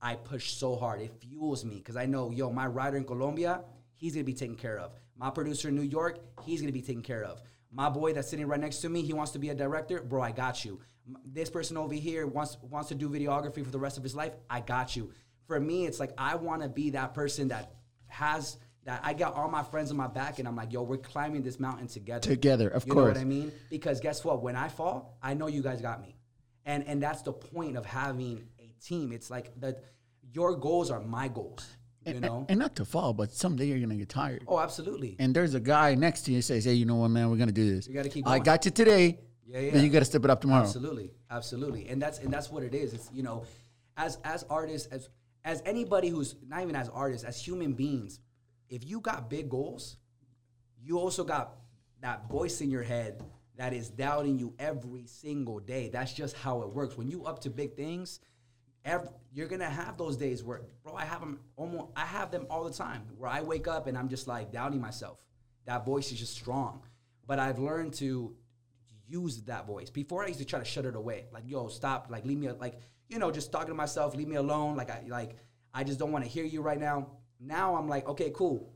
Speaker 2: I push so hard. It fuels me because I know, yo, my writer in Colombia, he's gonna be taken care of. My producer in New York, he's gonna be taken care of. My boy that's sitting right next to me, he wants to be a director, bro. I got you. This person over here wants wants to do videography for the rest of his life. I got you. For me, it's like I want to be that person that has that. I got all my friends on my back, and I'm like, yo, we're climbing this mountain together.
Speaker 1: Together, of course.
Speaker 2: you know what I mean? Because guess what? When I fall, I know you guys got me, and and that's the point of having a team. It's like that. Your goals are my goals. You
Speaker 1: and,
Speaker 2: know?
Speaker 1: and not to fall but someday you're gonna get tired
Speaker 2: oh, absolutely.
Speaker 1: and there's a guy next to you says, "Hey, you know what, man? We're gonna do this.
Speaker 2: You gotta keep
Speaker 1: I got you today.
Speaker 2: Yeah, yeah.
Speaker 1: But you gotta step it up tomorrow.
Speaker 2: Absolutely, absolutely, and that's and that's what it is. It's you know, as as artists, as as anybody who's not even as artists, as human beings, if you got big goals, you also got that voice in your head that is doubting you every single day. That's just how it works. When you up to big things, ev you're gonna have those days where, bro, I have them almost. I have them all the time where I wake up and I'm just like doubting myself. That voice is just strong, but I've learned to use that voice. Before I used to try to shut it away. Like, yo, stop, like leave me like, you know, just talking to myself, leave me alone. Like I like I just don't want to hear you right now. Now I'm like, okay, cool.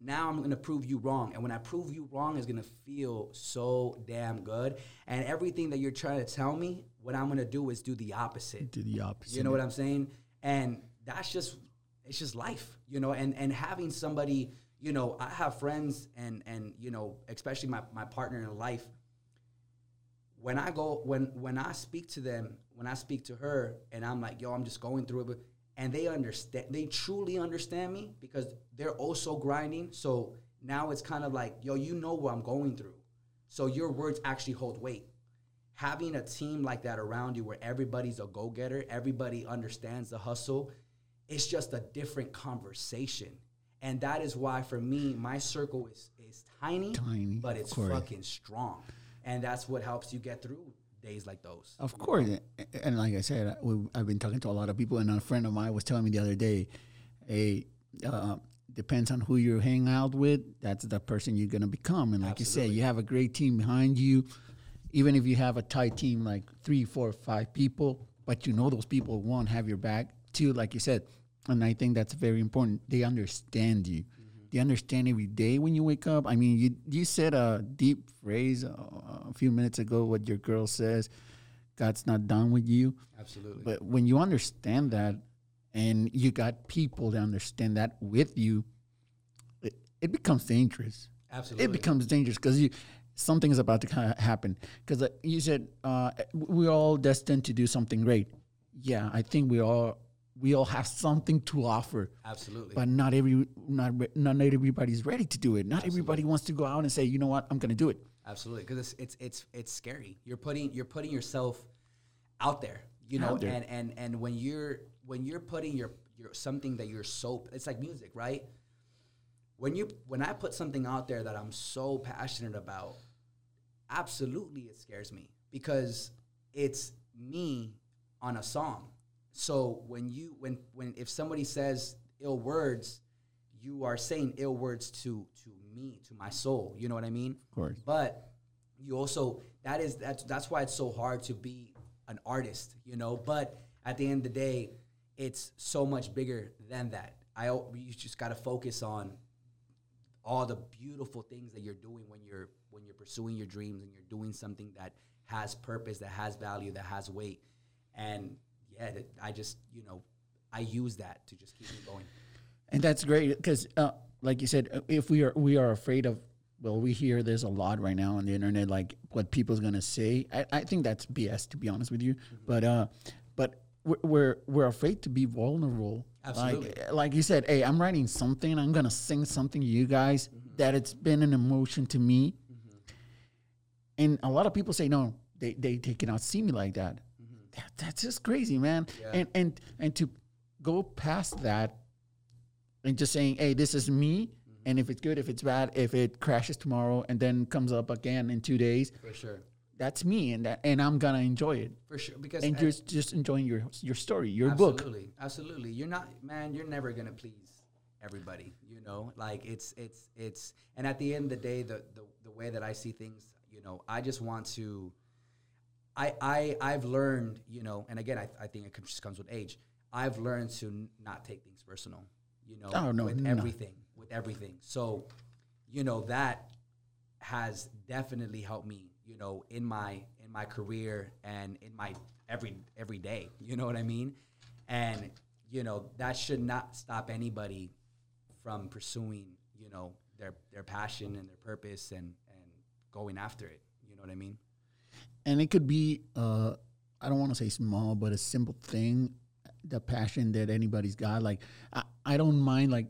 Speaker 2: Now I'm gonna prove you wrong. And when I prove you wrong, it's gonna feel so damn good. And everything that you're trying to tell me, what I'm gonna do is do the opposite.
Speaker 1: Do the opposite.
Speaker 2: You know what I'm saying? And that's just it's just life, you know, and and having somebody, you know, I have friends and and you know, especially my, my partner in life, when I go when when I speak to them, when I speak to her and I'm like, yo, I'm just going through it, but and they understand they truly understand me because they're also grinding. So now it's kind of like, yo, you know what I'm going through. So your words actually hold weight having a team like that around you where everybody's a go-getter everybody understands the hustle it's just a different conversation and that is why for me my circle is is tiny,
Speaker 1: Tiny,
Speaker 2: but it's
Speaker 1: course.
Speaker 2: fucking strong and that's what helps you get through days like those
Speaker 1: Of course, and like I said, I've been talking to a lot of people, and a friend of mine was telling me the other day, "Hey, uh, depends on who you hang out with. That's the person you're gonna become." And like you said, you have a great team behind you. Even if you have a tight team, like three, four, five people, but you know those people one have your back. Two, like you said, and I think that's very important. They understand you. Do you understand every day when you wake up? I mean, you you said a deep phrase uh, a few minutes ago. What your girl says, God's not done with you.
Speaker 2: Absolutely.
Speaker 1: But when you understand that, and you got people that understand that with you, it, it becomes dangerous.
Speaker 2: Absolutely.
Speaker 1: It becomes dangerous because you something is about to ha- happen. Because uh, you said uh, we're all destined to do something great. Yeah, I think we all we all have something to offer.
Speaker 2: Absolutely.
Speaker 1: But not every not not everybody's ready to do it. Not everybody wants to go out and say, you know what, I'm going to do it.
Speaker 2: Absolutely, because it's, it's it's it's scary. You're putting you're putting yourself out there, you know,
Speaker 1: there.
Speaker 2: and and and when you're when you're putting your your something that you're so it's like music, right? When you when I put something out there that I'm so passionate about, absolutely it scares me because it's me on a song. So when you when when if somebody says ill words, you are saying ill words to to me, to my soul. You know what I mean?
Speaker 1: Of course.
Speaker 2: But you also that is that's that's why it's so hard to be an artist, you know. But at the end of the day, it's so much bigger than that. I you just got to focus on all the beautiful things that you're doing when you're when you're pursuing your dreams and you're doing something that has purpose, that has value, that has weight. And yeah, that I just you know I use that to just keep me going.
Speaker 1: and that's great because uh, like you said uh, if we are we are afraid of well we hear there's a lot right now on the internet like what people's gonna say i, I think that's bs to be honest with you but uh but we're, we're we're afraid to be vulnerable
Speaker 2: Absolutely.
Speaker 1: like like you said hey i'm writing something i'm gonna sing something to you guys that it's been an emotion to me and a lot of people say no they they, they cannot see me like that mm-hmm. that, that's just crazy man
Speaker 2: Yeah.
Speaker 1: and and and to go past that and just saying, "Hey, this is me." Mm-hmm. And if it's good, if it's bad, if it crashes tomorrow and then comes up again in two days,
Speaker 2: For sure.
Speaker 1: that's me, and that, and I'm gonna enjoy it.
Speaker 2: For sure. Because
Speaker 1: And
Speaker 2: at-
Speaker 1: you're just enjoying your your story, your book.
Speaker 2: absolutely, Absolutely. You're not man, you're never gonna please everybody. You know? Like it's it's it's and at the end of the day, the the, the way that I see things, you know, I just want to I I I've learned, you know, and again I, I think it just comes with age. I've learned to n- not take things personal, you know,
Speaker 1: Oh, no,
Speaker 2: with
Speaker 1: no.
Speaker 2: everything, with everything. So, you know, that has definitely helped me, you know, in my in my career and in my every every day. *laughs* You know what I mean? And you know that should not stop anybody from pursuing, you know, their their passion and their purpose and and going after it. You know what I mean?
Speaker 1: And it could be, uh, I don't want to say small, but a simple thing, the passion that anybody's got. Like, I, I don't mind. Like,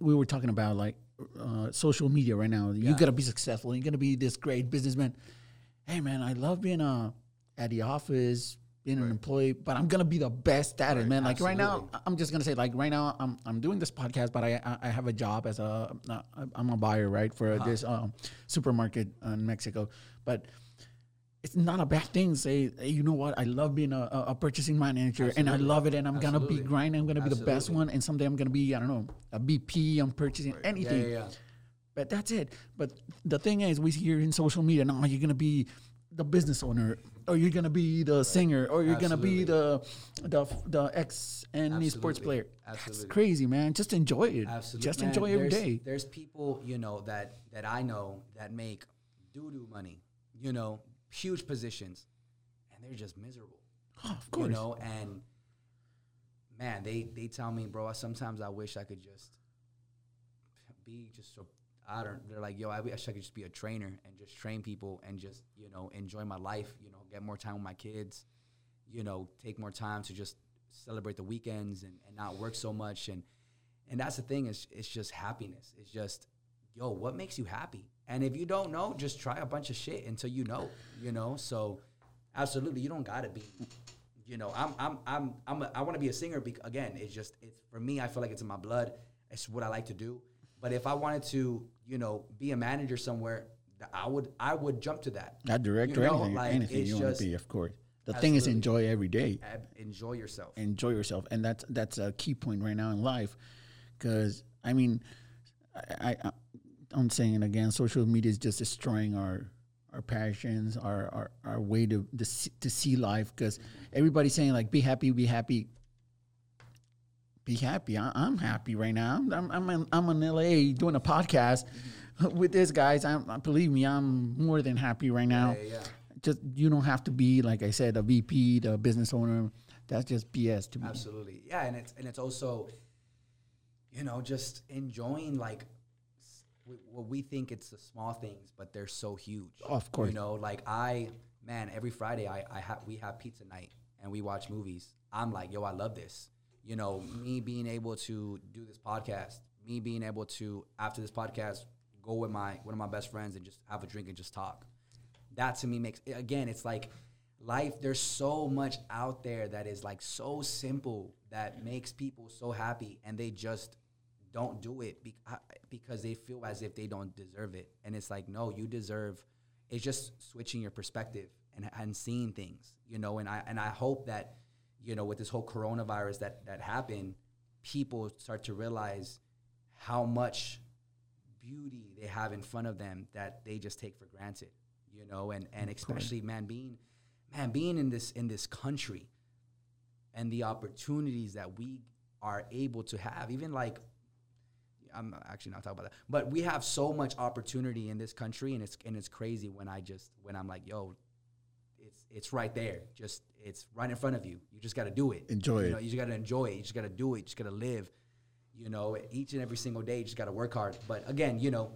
Speaker 1: we were talking about, like uh, social media right now. You gotta be successful. You gotta be this great businessman. Hey, man, I love being uh, at the office, being an employee, but I'm gonna be the best at it, man. Like right now, I'm just gonna say, like right now, I'm I'm doing this podcast, but I I, have a job as a I'm a buyer, right, for
Speaker 2: Uh-huh.
Speaker 1: this um, supermarket in Mexico, but it's not a bad thing. to Say, hey, you know what? I love being a, a- purchasing manager, and I love it, and I'm gonna be grinding. I'm gonna be the best one, and someday I'm gonna be, I don't know, a BP. I'm purchasing
Speaker 2: Yeah,
Speaker 1: anything.
Speaker 2: yeah, yeah.
Speaker 1: But that's it. But the thing is, we hear in social media, no, you're gonna be the business owner, or you're gonna be the singer, or you're gonna be the the the ex and the sports
Speaker 2: Absolutely.
Speaker 1: player. That's crazy, man. Just enjoy it.
Speaker 2: Absolutely.
Speaker 1: Just
Speaker 2: Man,
Speaker 1: enjoy every day.
Speaker 2: There's people, you know, that that I know that make doo doo money, you know, huge positions, and they're just miserable.
Speaker 1: Oh, *gasps* of course.
Speaker 2: You know, and man, they they tell me, bro, sometimes I wish I could just be just so I don't. They're like, yo, I wish I could just be a trainer and just train people and just you know enjoy my life. You know, get more time with my kids. You know, take more time to just celebrate the weekends and, and not work so much and and that's the thing is it's just happiness. It's just yo, what makes you happy? And if you don't know, just try a bunch of shit until you know. You know, so absolutely, you don't gotta be. You know, I'm I'm I'm I'm a, I want to be a singer. Bec- again, it's just it's for me. I feel like it's in my blood. It's what I like to do. But if I wanted to, you know, be a manager somewhere, I would I would jump to that.
Speaker 1: Not director,
Speaker 2: You know,
Speaker 1: anything,
Speaker 2: like,
Speaker 1: anything you want to be, of course. The thing is, enjoy every day.
Speaker 2: Enjoy yourself.
Speaker 1: enjoy yourself and that's that's a key point right now in life because i mean I, I i'm saying it again social media is just destroying our our passions our our, our way to to see, to see life because everybody's saying like be happy be happy be happy. I, I'm happy right now. I'm I'm I'm in, I'm in LA doing a podcast *laughs* with these guys. I'm believe me, I'm more than happy right now.
Speaker 2: Yeah, yeah.
Speaker 1: Just you don't have to be like I said, a VP, the business owner. That's just BS to me.
Speaker 2: Absolutely. Yeah, and it's and it's also, you know, just enjoying like what we think it's the small things, but they're so huge.
Speaker 1: Of course.
Speaker 2: You know, like I, man, every Friday I I have we have pizza night and we watch movies. I'm like, yo, I love this. You know, me being able to do this podcast, me being able to after this podcast go with my one of my best friends and just have a drink and just talk. That to me makes again it's like life there's so much out there that is like so simple that makes people so happy and they just don't do it be- because they feel as if they don't deserve it. And it's like no you deserve it's just switching your perspective and, and seeing things you know and i and i hope that you know with this whole coronavirus that that happened people start to realize how much beauty they have in front of them that they just take for granted you know and and especially man being man being in this in this country and the opportunities that we are able to have even like I'm actually not talking about that but we have so much opportunity in this country and it's and it's crazy when I just when I'm like yo it's it's right there just it's right in front of you you just got to do it
Speaker 1: Enjoy
Speaker 2: you
Speaker 1: it.
Speaker 2: know, you just got to enjoy it you just got to do it you just got to live you know each and every single day you just got to work hard but again you know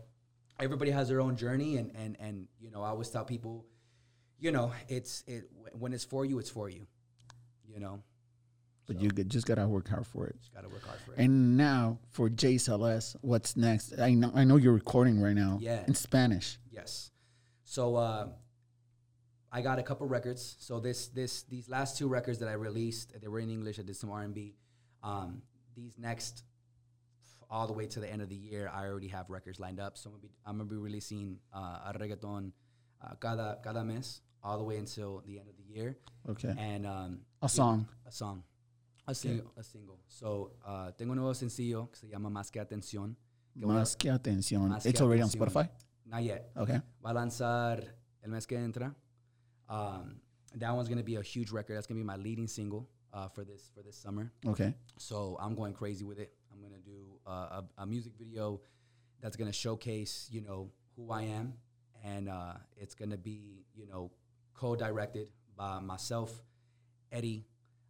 Speaker 2: everybody has their own journey and and and you know i always tell people you know it's it when it's for you it's for you you know
Speaker 1: But you just gotta work hard for it.
Speaker 2: just got to work hard for it
Speaker 1: And now for JSLS, what's next? I know I know you're recording right now.
Speaker 2: Yeah.
Speaker 1: In Spanish.
Speaker 2: Yes. So uh, I got a couple records. So this this these last two records that I released, they were in English. I did some R and B. Um, these next, all the way to the end of the year, I already have records lined up. So I'm gonna be, I'm gonna be releasing uh, a reggaeton uh, cada cada mes, all the way until the end of the year,
Speaker 1: Okay.
Speaker 2: and um,
Speaker 1: A song.
Speaker 2: a song, a single, a single. So uh, tengo un nuevo sencillo que se llama Más que atención. que
Speaker 1: Más que atención.
Speaker 2: Más que
Speaker 1: It's already on. Spotify.
Speaker 2: Not yet.
Speaker 1: Okay.
Speaker 2: Va a lanzar el mes que entra. Um, that one's gonna be a huge record. That's gonna be my leading single uh, for this for this summer.
Speaker 1: Okay.
Speaker 2: So I'm going crazy with it. I'm gonna do uh, a, a music video that's gonna showcase, you know, who I am, and uh, it's gonna be, you know, co-directed by myself, Eddie.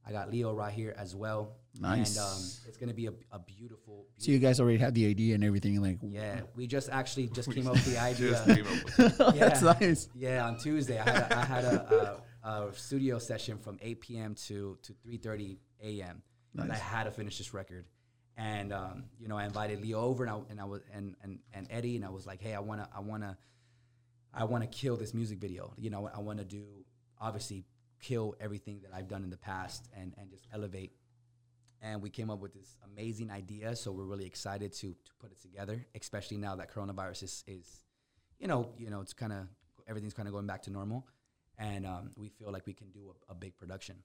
Speaker 2: I got Leo right here as well.
Speaker 1: Nice.
Speaker 2: And um, it's gonna be a, a beautiful,
Speaker 1: So you guys already had the idea and everything. Like,
Speaker 2: yeah. We just actually just *laughs* came up with the idea.
Speaker 3: Just came up with it.
Speaker 1: that's
Speaker 2: Yeah.
Speaker 1: nice.
Speaker 2: Yeah, on Tuesday I had a, I had a, a, a studio session from 8 p.m. to to 3:30 a.m. And I had to finish this record, and um, you know I invited Leo over and I, and I was and, and and Eddie and I was like, hey, I wanna I wanna I wanna kill this music video. You know, I wanna do obviously kill everything that I've done in the past and and just elevate. And we came up with this amazing idea, so we're really excited to to put it together, especially now that coronavirus is is you know, you know, it's kind of everything's kind of going back to normal, and um, we feel like we can do a, a big production.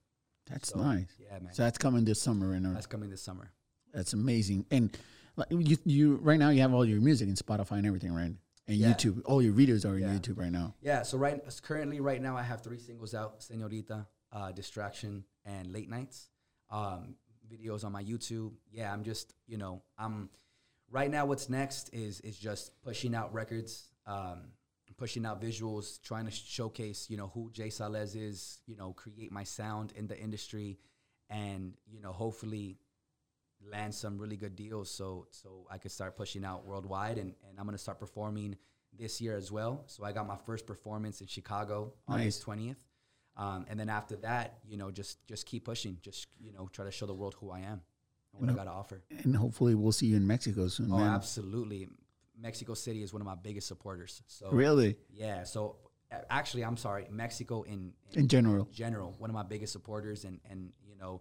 Speaker 1: That's
Speaker 2: So,
Speaker 1: nice.
Speaker 2: Yeah, man.
Speaker 1: So that's coming this summer, right.
Speaker 2: That's coming this summer.
Speaker 1: That's amazing. And like you, you right now you have all your music in Spotify and everything, right? And
Speaker 2: Yeah.
Speaker 1: YouTube. All your readers are
Speaker 2: Yeah.
Speaker 1: on YouTube right now.
Speaker 2: Yeah. So right currently, right now, I have three singles out: "Señorita," uh, "Distraction," and "Late Nights." Um, videos on my YouTube. Yeah, I'm just you know I'm right now. What's next is is just pushing out records. Um, pushing out visuals, trying to showcase, you know, who Jay Salez is, you know, create my sound in the industry, and you know, hopefully land some really good deals so so I could start pushing out worldwide and, and I'm gonna start performing this year as well. So I got my first performance in Chicago on August twentieth. Um, and then after that, you know, just just keep pushing. Just you know, try to show the world who I am and what I got to offer.
Speaker 1: And hopefully we'll see you in Mexico soon,
Speaker 2: Oh,
Speaker 1: man.
Speaker 2: absolutely. Mexico City is one of my biggest supporters. So
Speaker 1: Really?
Speaker 2: yeah. So actually, I'm sorry, Mexico in,
Speaker 1: In general.
Speaker 2: general, one of my biggest supporters, and and you know,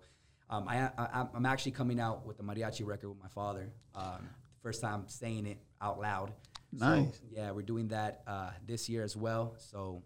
Speaker 2: um, I, I I'm actually coming out with the mariachi record with my father. Um, first time saying it out loud. So,
Speaker 1: Nice.
Speaker 2: yeah, we're doing that uh, this year as well. So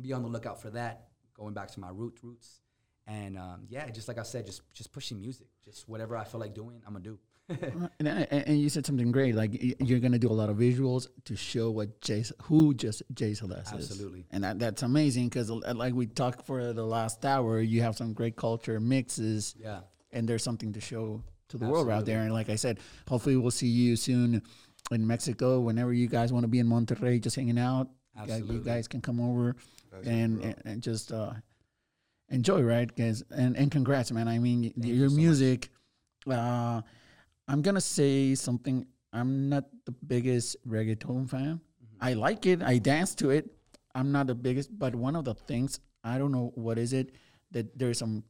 Speaker 2: be on the lookout for that. Going back to my root roots, and um, yeah, just like I said, just just pushing music, just whatever I feel like doing, I'm gonna do.
Speaker 1: Uh, And, and and you said something great. Like you're gonna do a lot of visuals to show what Jay, who just Jay Celeste is.
Speaker 2: Absolutely.
Speaker 1: And that, that's amazing because like we talked for the last hour, you have some great culture mixes,
Speaker 2: yeah.
Speaker 1: and there's something to show to the world out there. And like I said, hopefully we'll see you soon in Mexico. Whenever you guys want to be in Monterrey, just hanging out, you guys- you guys can come over and, and and just uh, enjoy, right? Guys, and and congrats, man. I mean,
Speaker 2: Thank
Speaker 1: your
Speaker 2: you so
Speaker 1: music. Uh, I'm gonna say something. I'm not the biggest reggaeton fan.
Speaker 2: Mm-hmm.
Speaker 1: I like it. I dance to it. I'm not the biggest, but one of the things I don't know what is it that there's some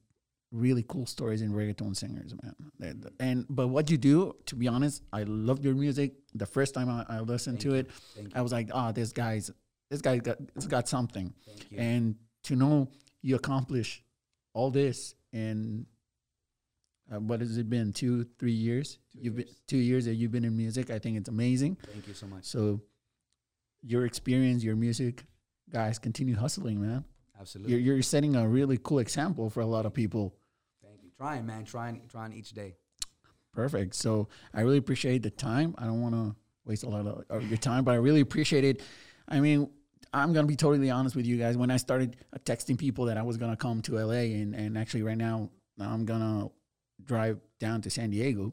Speaker 1: really cool stories in reggaeton singers, man. And but what you do, to be honest, I love your music. The first time I, I listened
Speaker 2: Thank
Speaker 1: to it, I was like, oh, this guy's this guy's got it's got something. And to know you accomplish all this in uh, what has it been two three years?
Speaker 2: Two
Speaker 1: you've been two years that you've been in music. I think it's amazing.
Speaker 2: Thank you so much.
Speaker 1: So your experience, your music, guys, continue hustling, man.
Speaker 2: Absolutely.
Speaker 1: You're you're setting a really cool example for a lot of people.
Speaker 2: Thank you. Trying, man. Trying, trying each day.
Speaker 1: Perfect. So I really appreciate the time. I don't want to waste a lot of, of your time, but I really appreciate it. I mean, I'm gonna be totally honest with you guys. When I started uh, texting people that I was gonna come to LA, and and actually right now I'm gonna drive down to San Diego.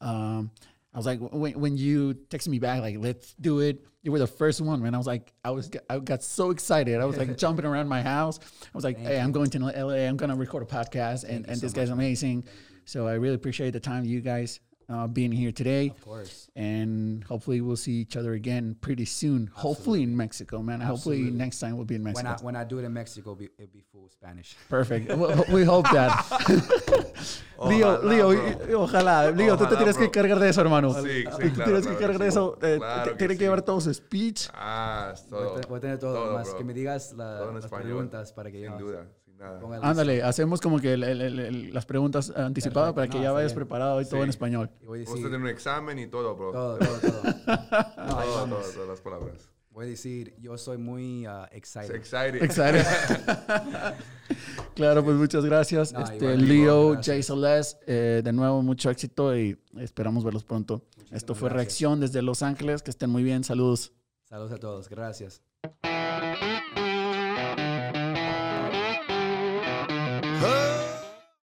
Speaker 1: Um, I was like, when, when you texted me back, like, let's do it. You were the first one, man. I was like, I was, I got so excited. I was like *laughs* jumping around my house. I was like,
Speaker 2: Thank
Speaker 1: hey, I'm going to LA. I'm gonna record a podcast, and, and
Speaker 2: so
Speaker 1: this guy's
Speaker 2: much, man.
Speaker 1: amazing. So I really appreciate the time you guys uh, being here today,
Speaker 2: Of course.
Speaker 1: and hopefully we'll see each other again pretty soon. Hopefully in Mexico, man. Hopefully
Speaker 2: Absolutely.
Speaker 1: next time we'll be in
Speaker 2: When
Speaker 1: Mexico.
Speaker 2: I when I do it in Mexico, it'll be, it'll be full Spanish.
Speaker 1: Perfect. Well, we hope that. *laughs* Leo,
Speaker 3: Ojalá,
Speaker 1: Leo,
Speaker 3: bro.
Speaker 1: ojalá. Leo, tú te
Speaker 3: Ojalá,
Speaker 1: tienes que cargar de eso, hermano.
Speaker 3: Sí, sí,
Speaker 1: Tú
Speaker 3: claro,
Speaker 1: tienes que
Speaker 3: claro
Speaker 1: cargar
Speaker 3: que
Speaker 1: de eso. eh,
Speaker 3: Claro
Speaker 1: t-
Speaker 3: que
Speaker 1: Tienes que llevar todo su speech.
Speaker 3: Ah, es
Speaker 2: Voy a
Speaker 3: todo.
Speaker 2: tener- voy a tener todo,
Speaker 3: todo,
Speaker 2: más
Speaker 3: bro.
Speaker 2: que me digas la- las
Speaker 3: español.
Speaker 2: preguntas para que yo
Speaker 3: Sin duda, sin nada.
Speaker 1: Ándale, hacemos como que el- el- el- el- las preguntas anticipadas
Speaker 2: Perfecto.
Speaker 1: para que
Speaker 2: No,
Speaker 1: ya vayas
Speaker 2: bien.
Speaker 1: preparado y todo en español.
Speaker 2: Voy a
Speaker 3: Vos
Speaker 2: decir
Speaker 3: tenés un examen y todo, bro.
Speaker 2: todo, todo, todo. *laughs* No,
Speaker 3: todo,
Speaker 2: vamos.
Speaker 3: todo, todas las palabras.
Speaker 2: Voy a decir, yo soy muy uh, excited.
Speaker 3: Excited.
Speaker 1: Excited. *laughs* claro, pues muchas gracias.
Speaker 2: No,
Speaker 1: este, Leo,
Speaker 2: gracias.
Speaker 1: Jay Celeste, eh, de nuevo mucho éxito y esperamos verlos pronto. Esto fue
Speaker 2: gracias.
Speaker 1: Reacción desde Los Ángeles. Que estén muy bien. Saludos.
Speaker 2: Saludos a todos. Gracias. Oh.